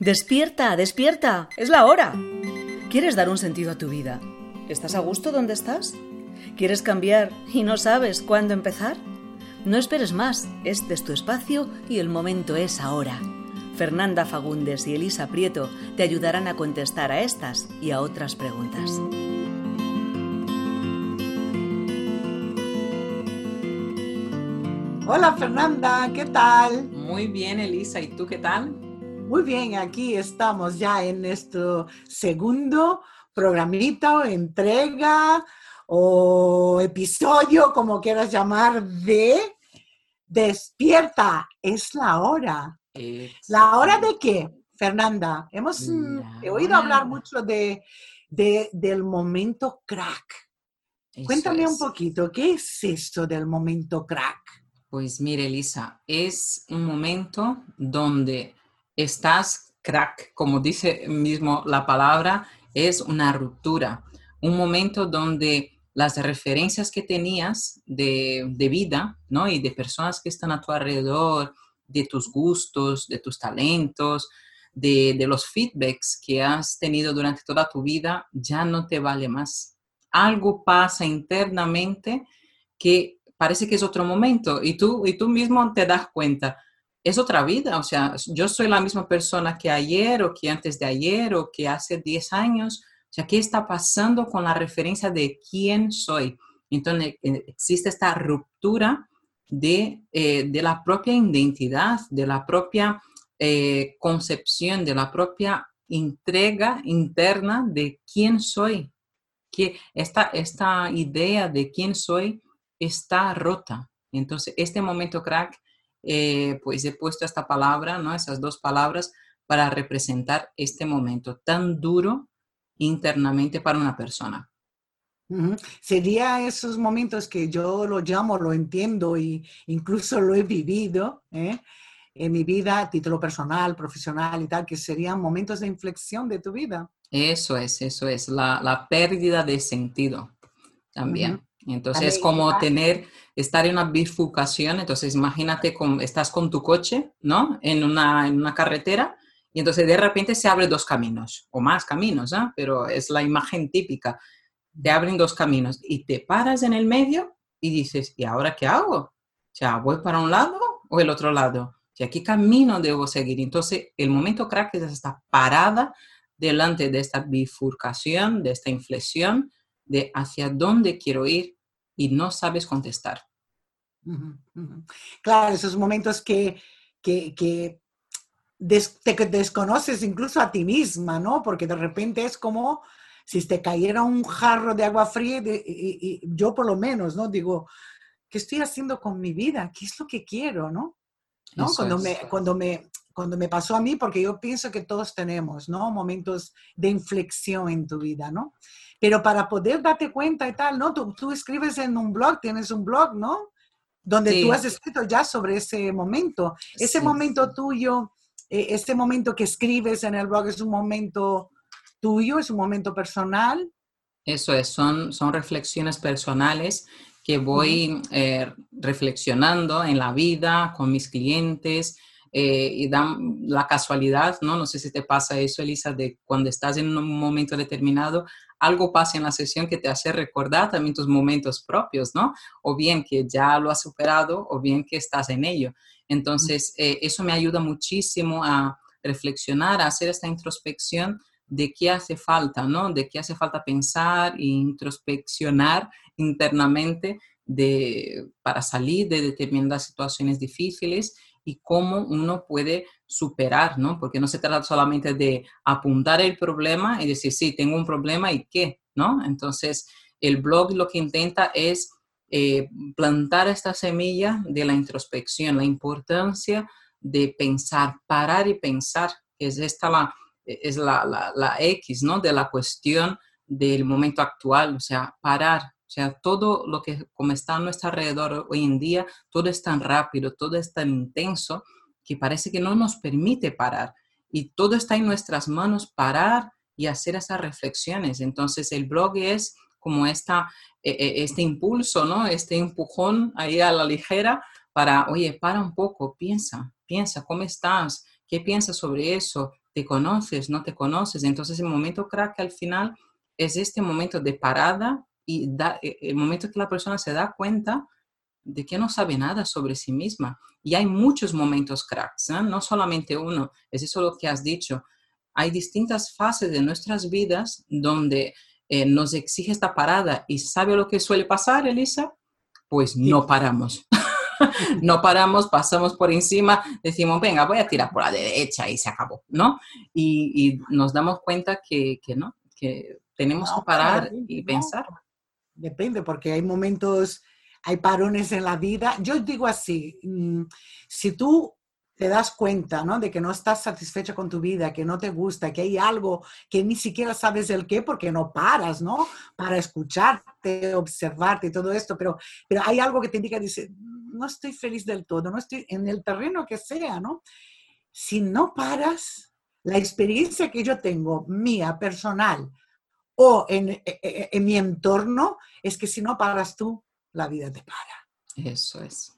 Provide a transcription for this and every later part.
Despierta, despierta, es la hora. ¿Quieres dar un sentido a tu vida? ¿Estás a gusto donde estás? ¿Quieres cambiar y no sabes cuándo empezar? No esperes más, este es tu espacio y el momento es ahora. Fernanda Fagundes y Elisa Prieto te ayudarán a contestar a estas y a otras preguntas. Hola Fernanda, ¿qué tal? Muy bien, Elisa, ¿y tú qué tal? Muy bien, aquí estamos ya en nuestro segundo programita o entrega o episodio, como quieras llamar, de Despierta, es la hora. ¿La hora de qué, Fernanda? Hemos mm, oído hablar mucho de, del momento crack. Cuéntame un poquito, ¿qué es esto del momento crack? Pues mire, Elisa, es un momento donde estás crack, como dice mismo la palabra, es una ruptura, un momento donde las referencias que tenías de, vida, ¿no? Y de personas que están a tu alrededor, de tus gustos, de tus talentos, de, de, los feedbacks que has tenido durante toda tu vida, ya no te vale más. Algo pasa internamente que parece que es otro momento y tú, y tú mismo te das cuenta es otra vida, o sea, yo soy la misma persona que ayer o que antes de ayer o que hace 10 años, o sea, ¿qué está pasando con la referencia de quién soy? Entonces, eh, existe esta ruptura de, eh, de la propia identidad, de la propia eh, concepción, de la propia entrega interna de quién soy. Que esta, esta idea de quién soy está rota. Entonces, este momento crack eh, pues he puesto esta palabra, ¿no? Esas dos palabras para representar este momento tan duro internamente para una persona. Sería esos momentos que yo lo llamo, lo entiendo e incluso lo he vivido ¿eh? en mi vida a título personal, profesional y tal, que serían momentos de inflexión de tu vida. Eso es, eso es, la, pérdida de sentido también. Entonces, es como tener, estar en una bifurcación, entonces imagínate, con, estás con tu coche, ¿no? En una, en una carretera y entonces de repente se abren dos caminos o más caminos, ¿ah? Pero es la imagen típica. Te abren dos caminos y te paras en el medio y dices, ¿y ahora qué hago? O sea, ¿voy para un lado o el otro lado? O sea, ¿qué camino debo seguir? Entonces, el momento crack es esta parada delante de esta bifurcación, de esta inflexión, de hacia dónde quiero ir y no sabes contestar. Claro, esos momentos que, que, que te desconoces incluso a ti misma, ¿no? Porque de repente es como si te cayera un jarro de agua fría, y, yo por lo menos, ¿no? Digo, ¿qué estoy haciendo con mi vida? ¿Qué es lo que quiero, no? ¿No? Cuando, me, cuando, me, cuando me pasó a mí, porque yo pienso que todos tenemos, ¿no? Momentos de inflexión en tu vida, ¿no? Pero para poder darte cuenta y tal, ¿no? Tú, tú escribes en un blog, tienes un blog, ¿no? Donde tú has escrito ya sobre ese momento. Ese momento tuyo, eh, este momento que escribes en el blog es un momento tuyo, es un momento personal. Eso es, son, son reflexiones personales que voy eh, reflexionando en la vida, con mis clientes, eh, y dan la casualidad, ¿no? No sé si te pasa eso, Elisa, de cuando estás en un momento determinado, algo pasa en la sesión que te hace recordar también tus momentos propios, ¿no? O bien que ya lo has superado o bien que estás en ello. Entonces, eh, eso me ayuda muchísimo a reflexionar, a hacer esta introspección de qué hace falta, ¿no? De qué hace falta pensar e introspeccionar internamente de, para salir de determinadas situaciones difíciles y cómo uno puede superar, ¿no? Porque no se trata solamente de apuntar el problema y decir, sí, tengo un problema y qué, ¿no? Entonces, el blog lo que intenta es eh, plantar esta semilla de la introspección, la importancia de pensar, parar y pensar, que es esta la, es la, la, la X, ¿no? De la cuestión del momento actual, o sea, parar, o sea, todo lo que como está a nuestro alrededor hoy en día, todo es tan rápido, todo es tan intenso que parece que no nos permite parar. Y todo está en nuestras manos, parar y hacer esas reflexiones. Entonces, el blog es como esta, e, e, este impulso, ¿no? Este empujón ahí a la ligera para, oye, para un poco, piensa, piensa, ¿cómo estás? ¿Qué piensas sobre eso? te conoces, no te conoces. Entonces el momento crack al final es este momento de parada y da, e, el momento que la persona se da cuenta de que no sabe nada sobre sí misma. Y hay muchos momentos cracks, ¿eh? no solamente uno, es eso lo que has dicho. Hay distintas fases de nuestras vidas donde eh, nos exige esta parada. ¿Y sabe lo que suele pasar, Elisa? Pues no paramos. no paramos, pasamos por encima, decimos, venga, voy a tirar por la derecha y se acabó, ¿no? Y, nos damos cuenta que, no, que tenemos que parar y pensar. Depende, porque hay momentos, hay parones en la vida. Yo digo así, mm, si tú te das cuenta, ¿no? De que no estás satisfecha con tu vida, que no te gusta, que hay algo que ni siquiera sabes el qué porque no paras, ¿no? Para escucharte, observarte y todo esto, pero, pero hay algo que te indica, dice, no estoy feliz del todo, no estoy en el terreno que sea, ¿no? Si no paras, la experiencia que yo tengo, mía, personal, o en, e, e, en mi entorno, es que si no paras tú, la vida te para. Eso es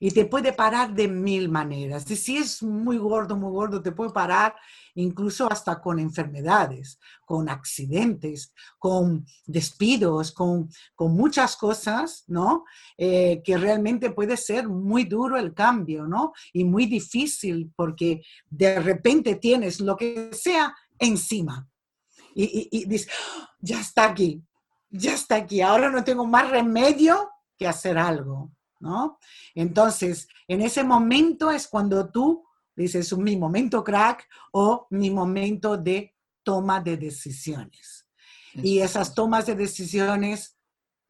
y te puede parar de mil maneras. Y si es muy gordo, muy gordo, te puede parar incluso hasta con enfermedades, con accidentes, con despidos, con, con muchas cosas, ¿no? Eh, que realmente puede ser muy duro el cambio, ¿no? Y muy difícil porque de repente tienes lo que sea encima. Y, y, y dices, ¡Ah! ya está aquí, ya está aquí, ahora no tengo más remedio que hacer algo. ¿no? Entonces, en ese momento es cuando tú dices, mi momento crack o mi momento de toma de decisiones. Y esas tomas de decisiones,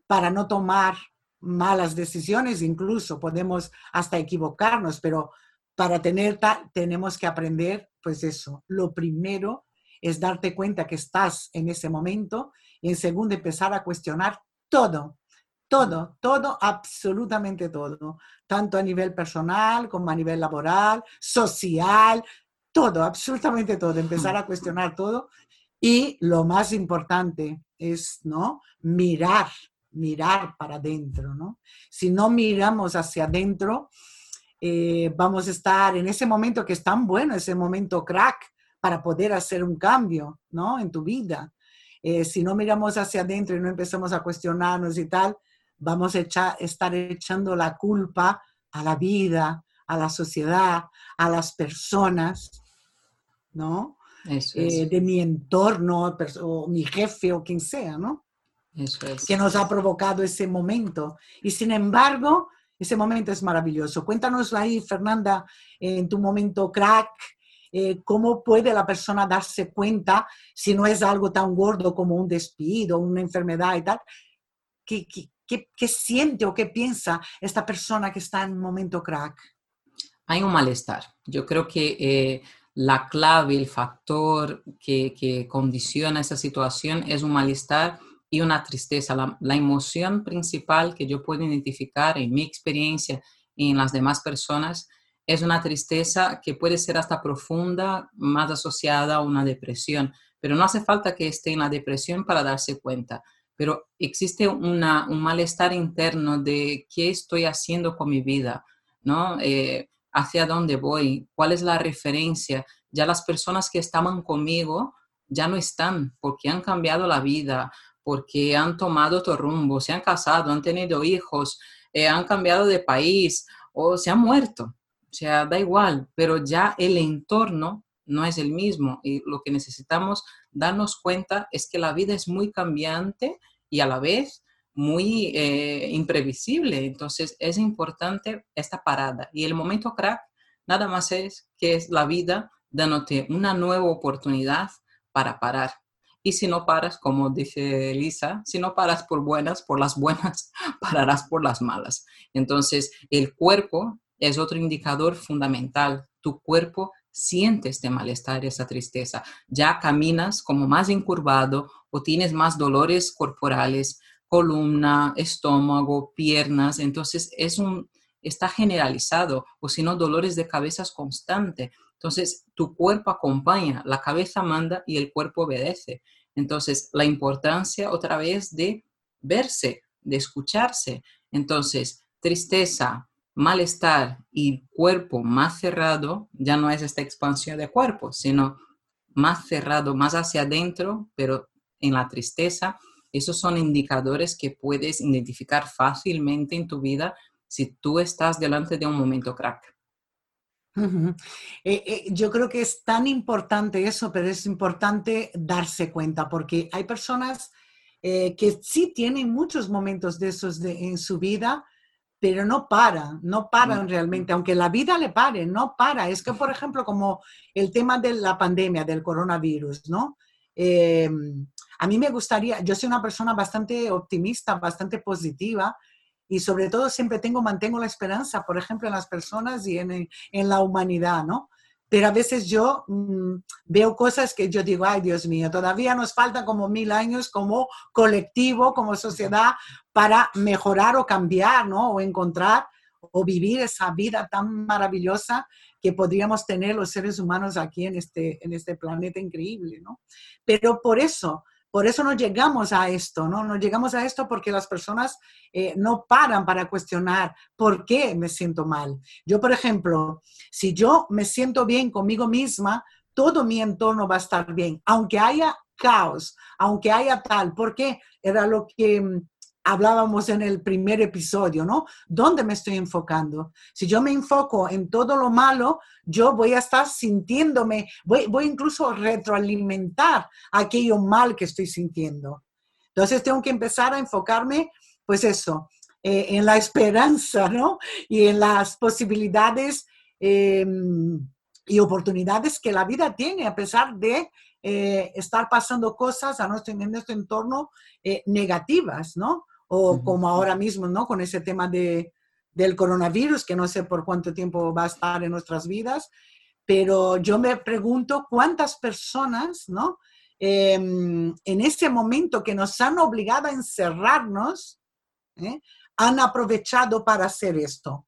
para no tomar malas decisiones, incluso podemos hasta equivocarnos, pero para tener tenemos que aprender, pues eso, lo primero es darte cuenta que estás en ese momento y en segundo empezar a cuestionar todo, todo, todo, absolutamente todo, tanto a nivel personal como a nivel laboral, social, todo, absolutamente todo, empezar a cuestionar todo. Y lo más importante es, ¿no? Mirar, mirar para adentro, ¿no? Si no miramos hacia adentro, eh, vamos a estar en ese momento que es tan bueno, ese momento crack para poder hacer un cambio, ¿no? En tu vida. Eh, si no miramos hacia adentro y no empezamos a cuestionarnos y tal, vamos a estar echando la culpa a la vida, a la sociedad, a las personas, ¿no? Eh, de mi entorno, o mi jefe o quien sea, ¿no? Eso es. Que nos ha provocado ese momento. Y sin embargo, ese momento es maravilloso. Cuéntanos ahí, Fernanda, en tu momento crack, eh, cómo puede la persona darse cuenta si no es algo tan gordo como un despido, una enfermedad y tal, que, ¿Qué, siente o qué piensa esta persona que está en un momento crack? Hay un malestar. Yo creo que eh, la clave, el factor que, condiciona esa situación es un malestar y una tristeza. La, la, emoción principal que yo puedo identificar en mi experiencia y en las demás personas es una tristeza que puede ser hasta profunda, más asociada a una depresión. Pero no hace falta que esté en la depresión para darse cuenta pero existe un malestar interno de qué estoy haciendo con mi vida, ¿no? Eh, hacia dónde voy, cuál es la referencia. Ya las personas que estaban conmigo ya no están porque han cambiado la vida, porque han tomado otro rumbo, se han casado, han tenido hijos, eh, han cambiado de país o se han muerto. O sea, da igual, pero ya el entorno no es el mismo y lo que necesitamos darnos cuenta es que la vida es muy cambiante y a la vez muy eh, imprevisible. Entonces es importante esta parada. Y el momento crack nada más es que es la vida dándote una nueva oportunidad para parar. Y si no paras, como dice Elisa, si no paras por buenas, por las buenas, pararás por las malas. Entonces, el cuerpo es otro indicador fundamental. Tu cuerpo siente este malestar, esa tristeza. Ya caminas como más incurvado o tienes más dolores corporales, columna, estómago, piernas. Entonces, es un, está generalizado o si no, dolores de cabeza constante. Entonces, tu cuerpo acompaña, la cabeza manda y el cuerpo obedece. Entonces, la importancia otra vez de verse, de escucharse. Entonces, tristeza, malestar y cuerpo más cerrado, ya no es esta expansión de cuerpo, sino más cerrado, más hacia adentro, pero en la tristeza, esos son indicadores que puedes identificar fácilmente en tu vida si tú estás delante de un momento crack. Eh, eh, yo creo que es tan importante eso, pero es importante darse cuenta porque hay personas eh, que sí tienen muchos momentos de esos en su vida, pero no paran, no paran realmente, aunque la vida le pare, no para. Es que, por ejemplo, como el tema de la pandemia, del coronavirus, ¿no? a mí me gustaría, yo soy una persona bastante optimista, bastante positiva, y sobre todo siempre tengo, mantengo la esperanza, por ejemplo, en las personas y en, en la humanidad, ¿no? Pero a veces yo mm, veo cosas que yo digo, ay Dios mío, todavía nos faltan como mil años como colectivo, como sociedad, para mejorar o cambiar, ¿no? O encontrar o vivir esa vida tan maravillosa que podríamos tener los seres humanos aquí en este, en este planeta increíble, ¿no? Pero por eso, por eso no llegamos a esto, ¿no? No llegamos a esto porque las personas eh, no paran para cuestionar por qué me siento mal. Yo, por ejemplo, si yo me siento bien conmigo misma, todo mi entorno va a estar bien, aunque haya caos, aunque haya tal, porque era lo que mm, hablábamos en el primer episodio, ¿no? ¿Dónde me estoy enfocando? Si yo me enfoco en todo lo malo, yo voy a estar sintiéndome, voy, voy incluso a retroalimentar aquello mal que estoy sintiendo. Entonces tengo que empezar a enfocarme, pues eso, eh, en la esperanza, ¿no? Y en las posibilidades em, y oportunidades que la vida tiene, a pesar de eh, estar pasando cosas a nuestro, en nuestro entorno eh, negativas, ¿no? O como ahora mismo, ¿no? Con ese tema de, del coronavirus, que no sé por cuánto tiempo va a estar en nuestras vidas, pero yo me pregunto cuántas personas, ¿no? Em, en ese momento que nos han obligado a encerrarnos, ¿eh? han aprovechado para hacer esto.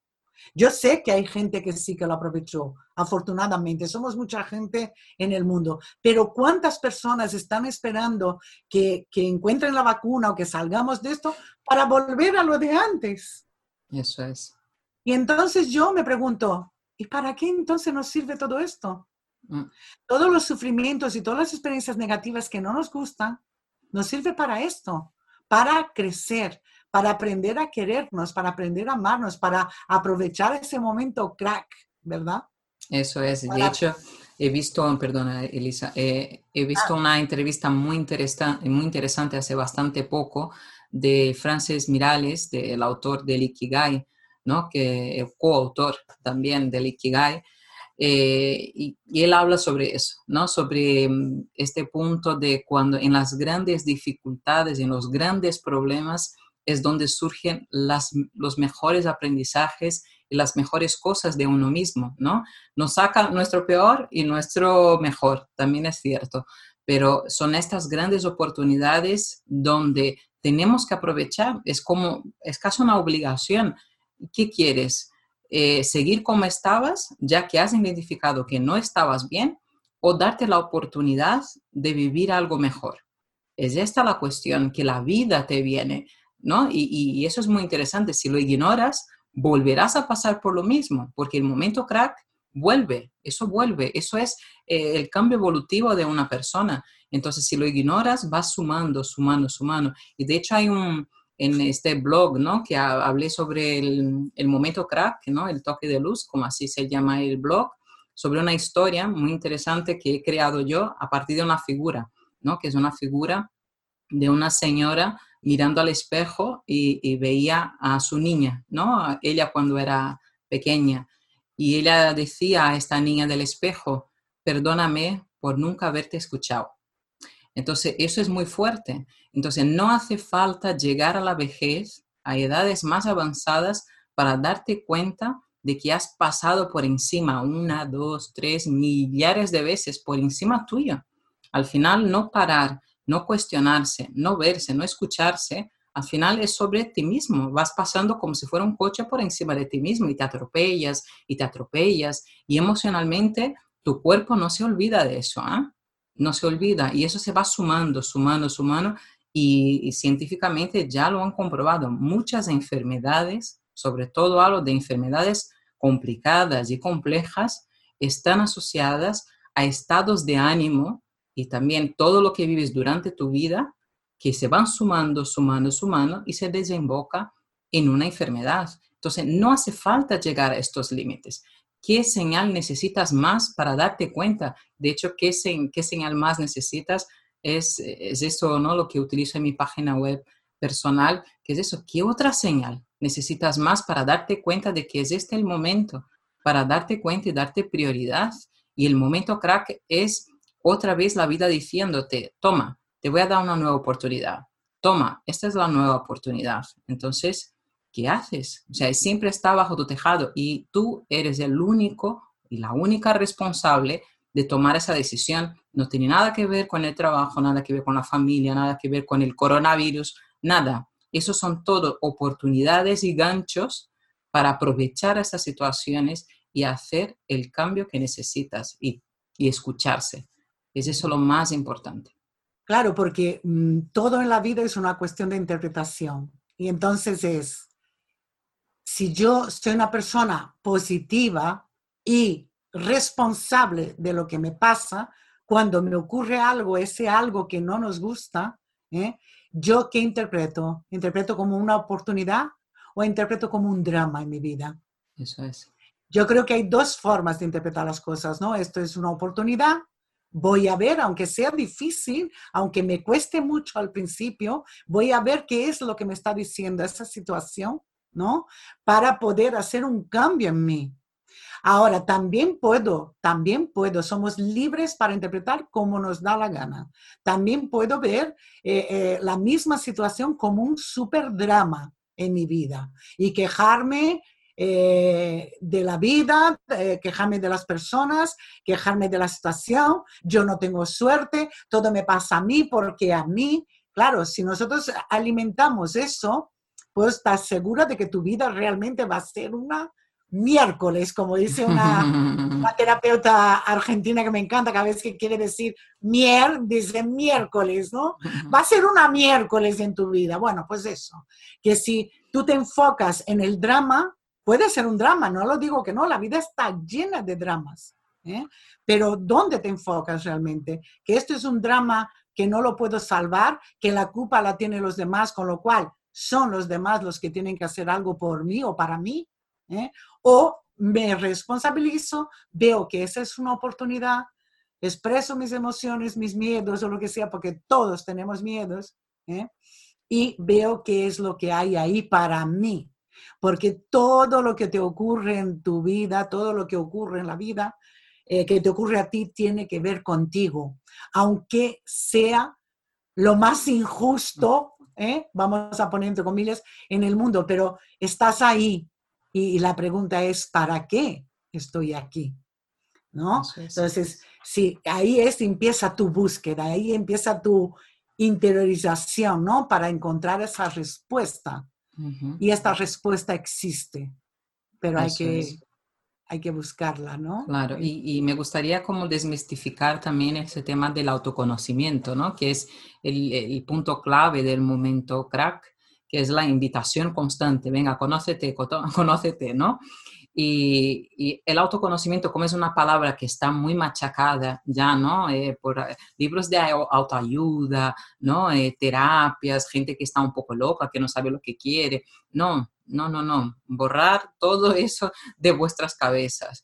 Yo sé que hay gente que sí que lo aprovechó, afortunadamente. Somos mucha gente en el mundo. Pero ¿cuántas personas están esperando que, que encuentren la vacuna o que salgamos de esto para volver a lo de antes? Eso es. Y entonces yo me pregunto, ¿y para qué entonces nos sirve todo esto? Mm. Todos los sufrimientos y todas las experiencias negativas que no nos gustan, nos sirve para esto, para crecer, para aprender a querernos, para aprender a amarnos, para aprovechar ese momento crack, ¿verdad? Eso es. De hecho, he visto, perdona Elisa, eh, he visto ah. una entrevista muy, interesante, muy interesante hace bastante poco de Frances Mirales, del autor del Ikigai, ¿no? que es coautor también del Ikigai, eh, y, y, él habla sobre eso, ¿no? sobre mm, este punto de cuando en las grandes dificultades, en los grandes problemas, es donde surgen las, los mejores aprendizajes y las mejores cosas de uno mismo, ¿no? Nos saca nuestro peor y nuestro mejor, también es cierto, pero son estas grandes oportunidades donde tenemos que aprovechar, es como, es casi una obligación. ¿Qué quieres? Eh, ¿Seguir como estabas, ya que has identificado que no estabas bien, o darte la oportunidad de vivir algo mejor? Es esta la cuestión, que la vida te viene ¿no? Y, eso es muy interesante. Si lo ignoras, volverás a pasar por lo mismo, porque el momento crack vuelve, eso vuelve, eso es eh, el cambio evolutivo de una persona. Entonces, si lo ignoras, vas sumando, sumando, sumando. Y de hecho hay un, en este blog, ¿no? Que hablé sobre el, el, momento crack, ¿no? El toque de luz, como así se llama el blog, sobre una historia muy interesante que he creado yo a partir de una figura, ¿no? Que es una figura de una señora mirando al espejo y, veía a su niña, ¿no? Ella cuando era pequeña. Y ella decía a esta niña del espejo, perdóname por nunca haberte escuchado. Entonces, eso es muy fuerte. Entonces, no hace falta llegar a la vejez, a edades más avanzadas, para darte cuenta de que has pasado por encima una, dos, tres, millares de veces por encima tuyo. Al final, no parar, no cuestionarse, no verse, no escucharse, al final es sobre ti mismo. Vas pasando como si fuera un coche por encima de ti mismo y te atropellas y te atropellas y emocionalmente tu cuerpo no se olvida de eso, ¿ah? No se olvida y eso se va sumando, sumando, sumando y, científicamente ya lo han comprobado. Muchas enfermedades, sobre todo algo de enfermedades complicadas y complejas, están asociadas a estados de ánimo y también todo lo que vives durante tu vida que se van sumando, sumando, sumando y se desemboca en una enfermedad. Entonces, no hace falta llegar a estos límites. ¿Qué señal necesitas más para darte cuenta? De hecho, ¿qué, qué señal más necesitas? Es, es eso, ¿no? Lo que utilizo en mi página web personal, que es eso. ¿Qué otra señal necesitas más para darte cuenta de que es este el momento? Para darte cuenta y darte prioridad. Y el momento crack es otra vez la vida diciéndote, toma, te voy a dar una nueva oportunidad. Toma, esta es la nueva oportunidad. Entonces, ¿qué haces? O sea, siempre está bajo tu tejado y tú eres el único y la única responsable de tomar esa decisión. No tiene nada que ver con el trabajo, nada que ver con la familia, nada que ver con el coronavirus, nada. Esos son todo oportunidades y ganchos para aprovechar estas situaciones y hacer el cambio que necesitas y, y escucharse. Es eso lo más importante. Claro, porque mm, todo en la vida es una cuestión de interpretación. Y entonces es, si yo soy una persona positiva y responsable de lo que me pasa, cuando me ocurre algo, ese algo que no nos gusta, ¿eh? ¿yo qué interpreto? ¿Interpreto como una oportunidad o interpreto como un drama en mi vida? Eso es. Yo creo que hay dos formas de interpretar las cosas, ¿no? Esto es una oportunidad voy a ver, aunque sea difícil, aunque me cueste mucho al principio, voy a ver qué es lo que me está diciendo esa situación, ¿no? Para poder hacer un cambio en mí. Ahora, también puedo, también puedo, somos libres para interpretar como nos da la gana. También puedo ver eh, eh, la misma situación como un super drama en mi vida y quejarme eh, de la vida, eh, quejarme de las personas, quejarme de la situación, yo no tengo suerte, todo me pasa a mí porque a mí, claro, si nosotros alimentamos eso, pues estás segura de que tu vida realmente va a ser una miércoles, como dice una, terapeuta argentina que me encanta, cada vez que quiere decir mier, dice miércoles, ¿no? Va a ser una miércoles en tu vida. Bueno, pues eso, que si tú te enfocas en el drama, Puede ser un drama, no lo digo que no, la vida está llena de dramas. ¿eh? Pero ¿dónde te enfocas realmente? Que esto es un drama que no lo puedo salvar, que la culpa la tienen los demás, con lo cual son los demás los que tienen que hacer algo por mí o para mí. ¿eh? O me responsabilizo, veo que esa es una oportunidad, expreso mis emociones, mis miedos o lo que sea, porque todos tenemos miedos, ¿eh? y veo qué es lo que hay ahí para mí porque todo lo que te ocurre en tu vida, todo lo que ocurre en la vida, eh, que te ocurre a ti, tiene que ver contigo, aunque sea lo más injusto, ¿eh? vamos a poner entre comillas, en el mundo, pero estás ahí y, la pregunta es, ¿para qué estoy aquí? ¿No? Entonces, sí, ahí es, empieza tu búsqueda, ahí empieza tu interiorización, ¿no? Para encontrar esa respuesta. Y esta respuesta existe, pero hay que, hay que buscarla, ¿no? Claro, y, me gustaría como desmistificar también ese tema del autoconocimiento, ¿no? Que es el, el punto clave del momento crack, que es la invitación constante, venga, conócete, conócete, ¿no? Y, el autoconocimiento, como es una palabra que está muy machacada ya, ¿no? Eh, por eh, libros de autoayuda, ¿no? Eh, terapias, gente que está un poco loca, que no sabe lo que quiere. No, no, no, no. Borrar todo eso de vuestras cabezas.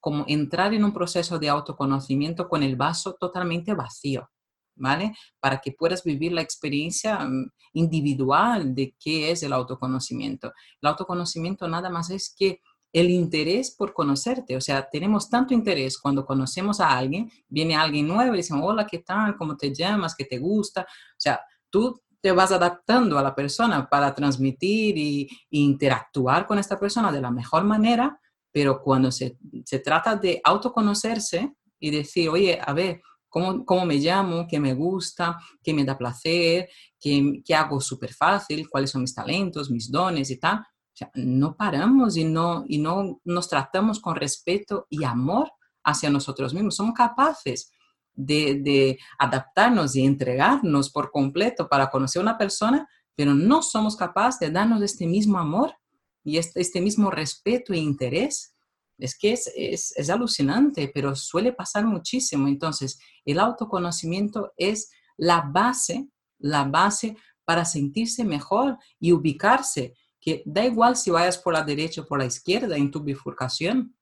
como entrar en un proceso de autoconocimiento con el vaso totalmente vacío. ¿Vale? Para que puedas vivir la experiencia mm, individual de qué es el autoconocimiento. El autoconocimiento nada más es que el interés por conocerte, o sea, tenemos tanto interés cuando conocemos a alguien, viene alguien nuevo y decimos, hola, ¿qué tal? ¿Cómo te llamas? ¿Qué te gusta? O sea, tú te vas adaptando a la persona para transmitir y, interactuar con esta persona de la mejor manera, pero cuando se, se trata de autoconocerse y decir, oye, a ver, cómo, me llamo, qué me gusta, qué me da placer, qué, qué hago súper fácil, cuáles son mis talentos, mis dones y tal. O sea, no paramos y no, y no nos tratamos con respeto y amor hacia nosotros mismos. Somos capaces de, de, adaptarnos y entregarnos por completo para conocer a una persona, pero no somos capaces de darnos este mismo amor y este, este mismo respeto e interés Es que es, es, es alucinante, pero suele pasar muchísimo. Entonces, el autoconocimiento es la base, la base para sentirse mejor y ubicarse, que da igual si vayas por la derecha o por la izquierda en tu bifurcación.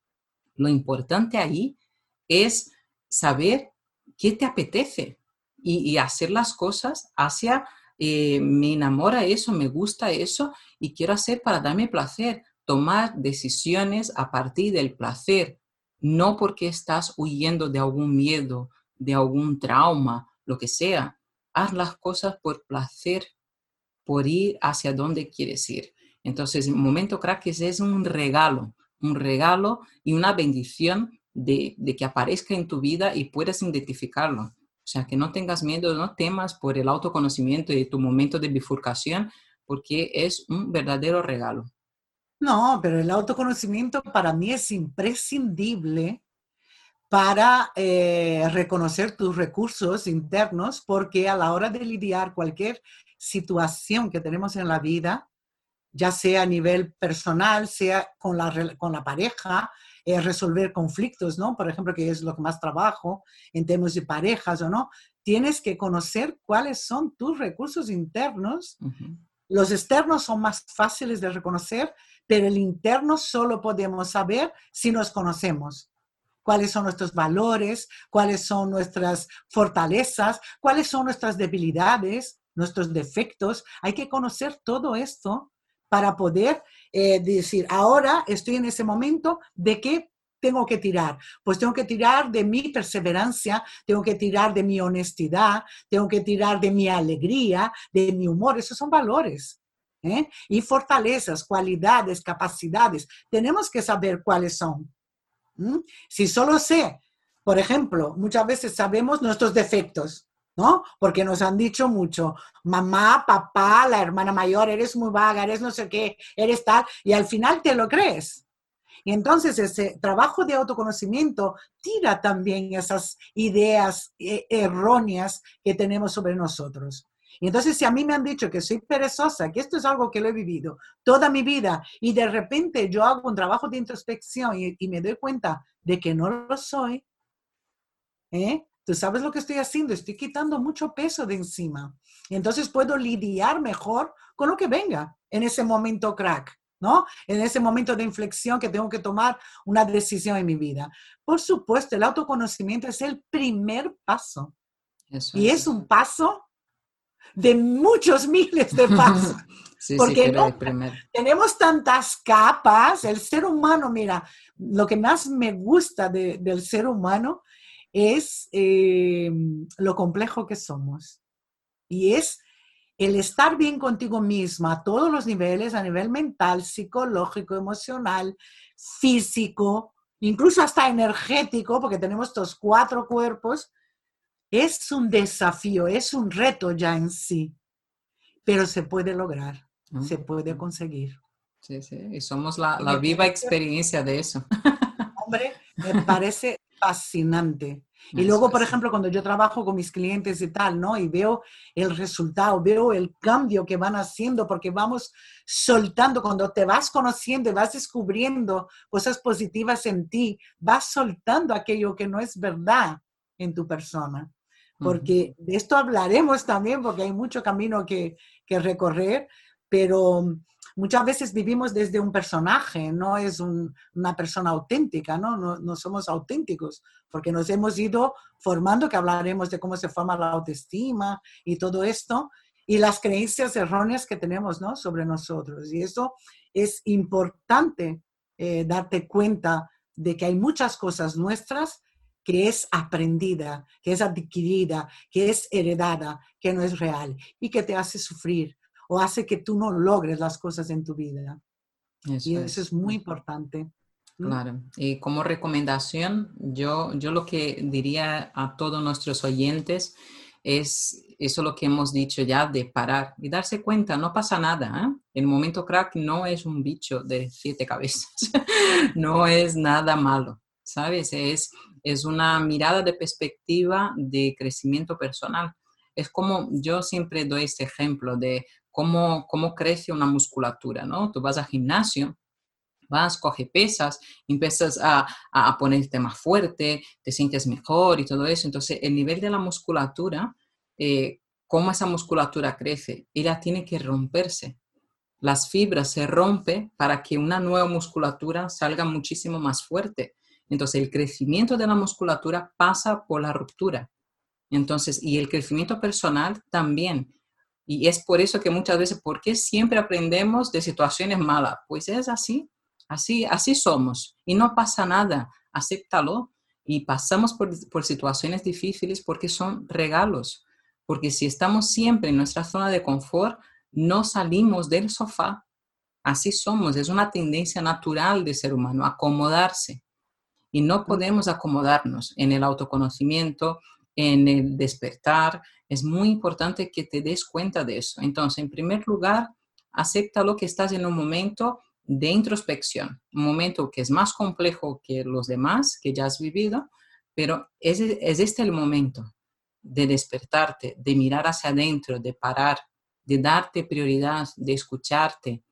Lo importante ahí es saber qué te apetece y, hacer las cosas hacia, eh, me enamora eso, me gusta eso y quiero hacer para darme placer, tomar decisiones a partir del placer, no porque estás huyendo de algún miedo, de algún trauma, lo que sea. Haz las cosas por placer, por ir hacia donde quieres ir. Entonces, el momento crack es un regalo, un regalo y una bendición de, que aparezca en tu vida y puedas identificarlo. O sea, que no tengas miedo, no temas por el autoconocimiento y tu momento de bifurcación, porque es un verdadero regalo. No, pero el autoconocimiento para mí es imprescindible para eh, reconocer tus recursos internos, porque a la hora de lidiar cualquier situación que tenemos en la vida, ya sea a nivel personal, sea con la, con la pareja, resolver conflictos, ¿no? Por ejemplo, que es lo que más trabajo en temas de parejas o no, tienes que conocer cuáles son tus recursos internos. Los externos son más fáciles de reconocer, pero el interno solo podemos saber si nos conocemos. Cuáles son nuestros valores, cuáles son nuestras fortalezas, cuáles son nuestras debilidades, nuestros defectos. Hay que conocer todo esto para poder eh, decir, ahora estoy en ese momento de qué tengo que tirar. Pues tengo que tirar de mi perseverancia, tengo que tirar de mi honestidad, tengo que tirar de mi alegría, de mi humor. Esos son valores. ¿eh? Y fortalezas, cualidades, capacidades. Tenemos que saber cuáles son. Si solo sé, por ejemplo, muchas veces sabemos nuestros defectos. ¿no? Porque nos han dicho mucho, mamá, papá, la hermana mayor, eres muy vaga, eres no sé qué, eres tal, y al final te lo crees. Y entonces ese trabajo de autoconocimiento tira también esas ideas eh, erróneas que tenemos sobre nosotros. Y entonces si a mí me han dicho que soy perezosa, que esto es algo que lo he vivido toda mi vida, y de repente yo hago un trabajo de introspección y, me doy cuenta de que no lo soy, ¿eh? Tú sabes lo que estoy haciendo, estoy quitando mucho peso de encima. Entonces puedo lidiar mejor con lo que venga en ese momento crack, ¿no? En ese momento de inflexión que tengo que tomar una decisión en mi vida. Por supuesto, el autoconocimiento es el primer paso. y es. un paso de muchos miles de pasos. sí, porque no, tenemos tantas capas. El ser humano, mira, lo que más me gusta del ser humano es eh, lo complejo que somos. Y es el estar bien contigo misma a todos los niveles, a nivel mental, psicológico, emocional, físico, incluso hasta energético, porque tenemos estos cuatro cuerpos, es un desafío, es un reto ya en sí, pero se puede lograr, se puede conseguir. Sí, sí, y somos la, la viva experiencia de eso. Hombre, me parece fascinante. Y luego, por ejemplo, cuando yo trabajo con mis clientes y tal, ¿no? Y veo el resultado, veo el cambio que van haciendo, porque vamos soltando, cuando te vas conociendo y vas descubriendo cosas positivas en ti, vas soltando aquello que no es verdad en tu persona. Porque de esto hablaremos también, porque hay mucho camino que, que recorrer, pero muchas veces vivimos desde un personaje, no es una persona auténtica, ¿no? ¿no? somos auténticos, porque nos hemos ido formando, que hablaremos de cómo se forma la autoestima y todo esto, y las creencias erróneas que tenemos ¿no? sobre nosotros. Y eso es importante eh, darte cuenta de que hay muchas cosas nuestras que es aprendida, que es adquirida, que es heredada, que no es real y que te hace sufrir, o hace que tú no logres las cosas en tu vida. y eso es. muy importante. Claro. Y como recomendación, yo, yo lo que diría a todos nuestros oyentes es eso lo que hemos dicho ya de parar y darse cuenta, no pasa nada. ¿eh? El momento crack no es un bicho de siete cabezas, no es nada malo, ¿sabes? Es, es una mirada de perspectiva de crecimiento personal. Es como yo siempre doy este ejemplo de cómo, cómo crece una musculatura, ¿no? Tú vas al gimnasio vas, coge pesas, empiezas a, a ponerte más fuerte, te sientes mejor y todo eso. Entonces, el nivel de la musculatura, eh, cómo esa musculatura crece, ella tiene que romperse. Las fibras se rompen para que una nueva musculatura salga muchísimo más fuerte. Entonces, el crecimiento de la musculatura pasa por la ruptura. Entonces, y el crecimiento personal también. Y es por eso que muchas veces, ¿por qué siempre aprendemos de situaciones malas? Pues es así, así, así somos. Y no pasa nada, acéptalo. Y pasamos por, por situaciones difíciles porque son regalos. Porque si estamos siempre en nuestra zona de confort, no salimos del sofá. Así somos, es una tendencia natural del ser humano, acomodarse. Y no podemos acomodarnos en el autoconocimiento, en el despertar. Es muy importante que te des cuenta de eso. Entonces, en primer lugar, acepta lo que estás en un momento de introspección, un momento que es más complejo que los demás que ya has vivido, pero es, es este el momento de despertarte, de mirar hacia adentro, de parar, de darte prioridad, de escucharte,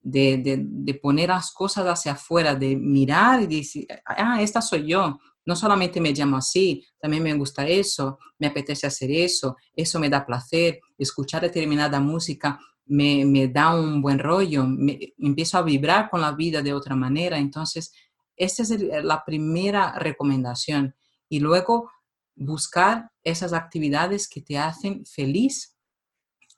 de, de, poner las cosas hacia afuera, de mirar y decir, ah, esta soy yo. No solamente me llamo así, también me gusta eso, me apetece hacer eso, eso me da placer, escuchar determinada música me, da un buen rollo, me, empiezo a vibrar con la vida de otra manera. Entonces, esta es la primera recomendación. Y luego buscar esas actividades que te hacen feliz.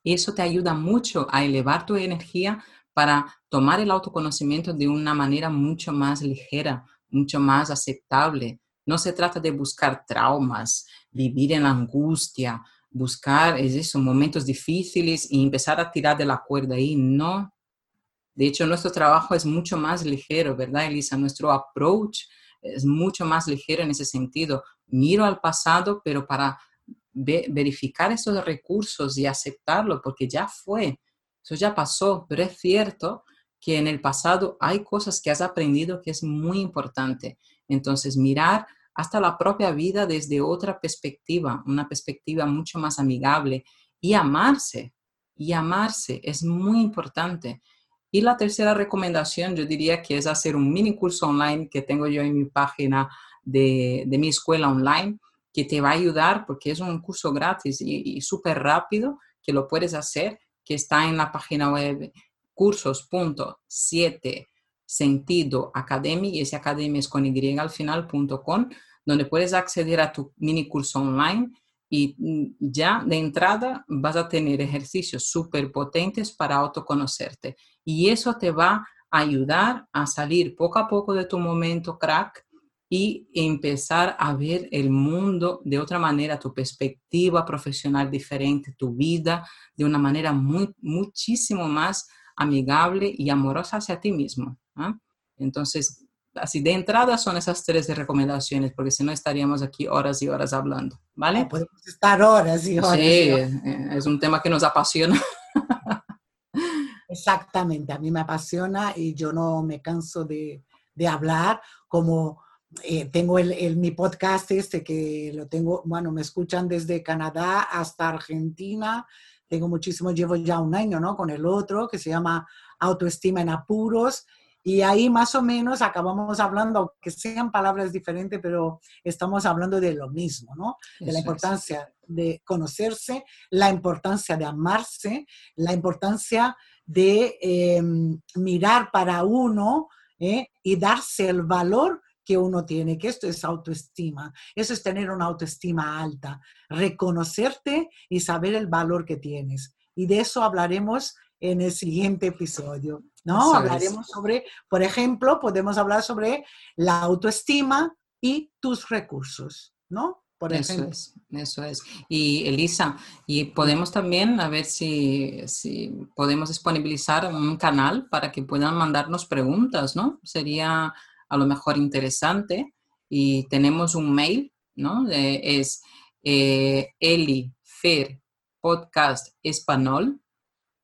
Y eso te ayuda mucho a elevar tu energía para tomar el autoconocimiento de una manera mucho más ligera, mucho más aceptable. No se trata de buscar traumas, vivir en angustia, buscar es momentos difíciles y empezar a tirar de la cuerda ahí. No. De hecho, nuestro trabajo es mucho más ligero, ¿verdad, Elisa? Nuestro approach es mucho más ligero en ese sentido miro al pasado, pero para verificar esos recursos y aceptarlo, porque ya fue, eso ya pasó, pero es cierto que en el pasado hay cosas que has aprendido que es muy importante. Entonces, mirar hasta la propia vida desde otra perspectiva, una perspectiva mucho más amigable y amarse, y amarse es muy importante. Y la tercera recomendación, yo diría que es hacer un mini curso online que tengo yo en mi página de, mi escuela online que te va a ayudar porque es un curso gratis y, súper rápido que lo puedes hacer, que está en la página web cursos.7 sentido academy y ese academy es con y al final.com, donde puedes acceder a tu mini curso online y mm, ya de entrada vas a tener ejercicios súper potentes para autoconocerte. Y eso te va a ayudar a salir poco a poco de tu momento crack y empezar a ver el mundo de otra manera, tu perspectiva profesional diferente, tu vida de una manera muchísimo más amigable y amorosa hacia ti mismo. ¿Ah? Entonces, así de entrada son esas tres recomendaciones, porque si no estaríamos aquí horas y horas hablando, ¿vale? podemos estar horas y horas. Sí, eh, es un tema que nos apasiona. Exactamente, a mí me apasiona y yo no me canso de, de hablar como eh, tengo el, mi podcast este que lo tengo, bueno, me escuchan desde Canadá hasta Argentina. Tengo muchísimo, llevo ya un año, ¿no? Con el otro que se llama Autoestima en Apuros. Y ahí más o menos acabamos hablando, que sean palabras diferentes, pero estamos hablando de lo mismo, ¿no? De la importancia de conocerse, la importancia de amarse, la importancia de em, mirar para uno ¿eh? y darse el valor que uno tiene, que esto es autoestima. Eso es tener una autoestima alta, reconocerte y saber el valor que tienes. Y de eso hablaremos en el siguiente episodio, ¿no? hablaremos sobre, por ejemplo, podemos hablar sobre la autoestima y tus recursos, ¿no? Por eso es, eso es. Y Elisa, y podemos también a ver si, si podemos disponibilizar un canal para que puedan mandarnos preguntas, ¿no? Sería a lo mejor interesante y tenemos un mail, ¿no? es eh,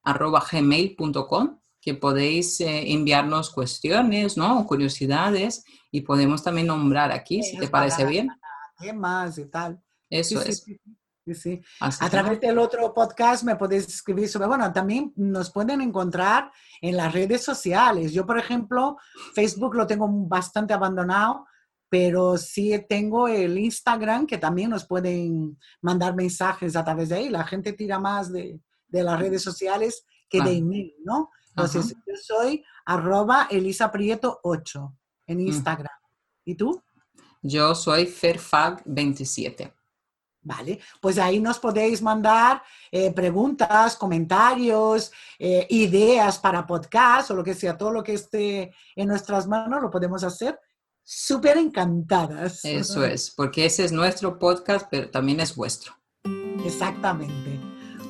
gmail.com que podéis eh, enviarnos cuestiones, ¿no? curiosidades y podemos también nombrar aquí, si te parece bien. Temas y tal. Eso es. Sí, sí. A través del otro podcast me podéis escribir sobre, bueno, también nos pueden encontrar en las redes sociales. Yo, por ejemplo, Facebook lo tengo bastante abandonado, pero sí tengo el Instagram que también nos pueden mandar mensajes a través de ahí. La gente tira más de, de las redes sociales que de email, ¿no? Entonces, yo soy arroba Elisa Prieto 8 en Instagram. ¿Y tú? Yo soy Fairfag27. Vale, pues ahí nos podéis mandar eh, preguntas, comentarios, eh, ideas para podcast o lo que sea, todo lo que esté en nuestras manos lo podemos hacer súper encantadas. Eso es, porque ese es nuestro podcast, pero también es vuestro. Exactamente.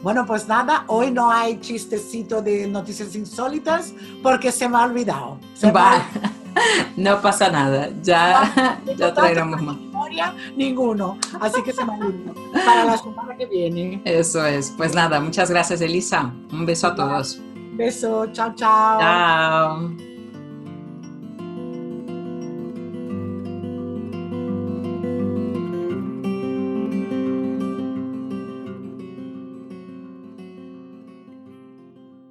Bueno, pues nada, hoy no hay chistecito de noticias insólitas porque se me ha olvidado. Se Va. No pasa nada, ya, ya traeremos más. Ninguno, así que se me olvidó. Para la semana que viene. Eso es. Pues nada, muchas gracias, Elisa. Un beso a todos. Beso, chao, chao. Chao.